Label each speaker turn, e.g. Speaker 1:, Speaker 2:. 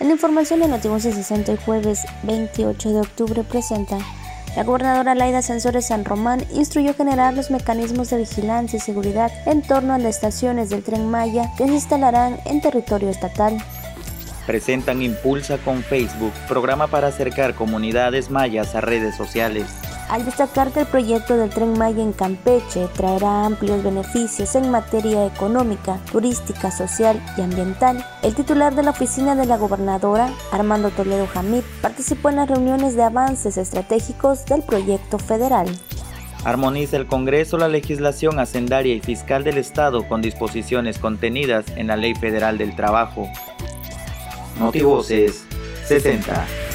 Speaker 1: En la información de Notimundo 60 el jueves 28 de octubre presenta la gobernadora Laida Sensores San Román instruyó generar los mecanismos de vigilancia y seguridad en torno a las estaciones del tren Maya que se instalarán en territorio estatal.
Speaker 2: Presentan Impulsa con Facebook, programa para acercar comunidades mayas a redes sociales
Speaker 1: al destacar que el proyecto del tren Maya en Campeche traerá amplios beneficios en materia económica, turística, social y ambiental. El titular de la oficina de la gobernadora, Armando Toledo Jamid, participó en las reuniones de avances estratégicos del proyecto federal.
Speaker 2: Armoniza el Congreso la legislación hacendaria y fiscal del Estado con disposiciones contenidas en la Ley Federal del Trabajo. Notivoces 60.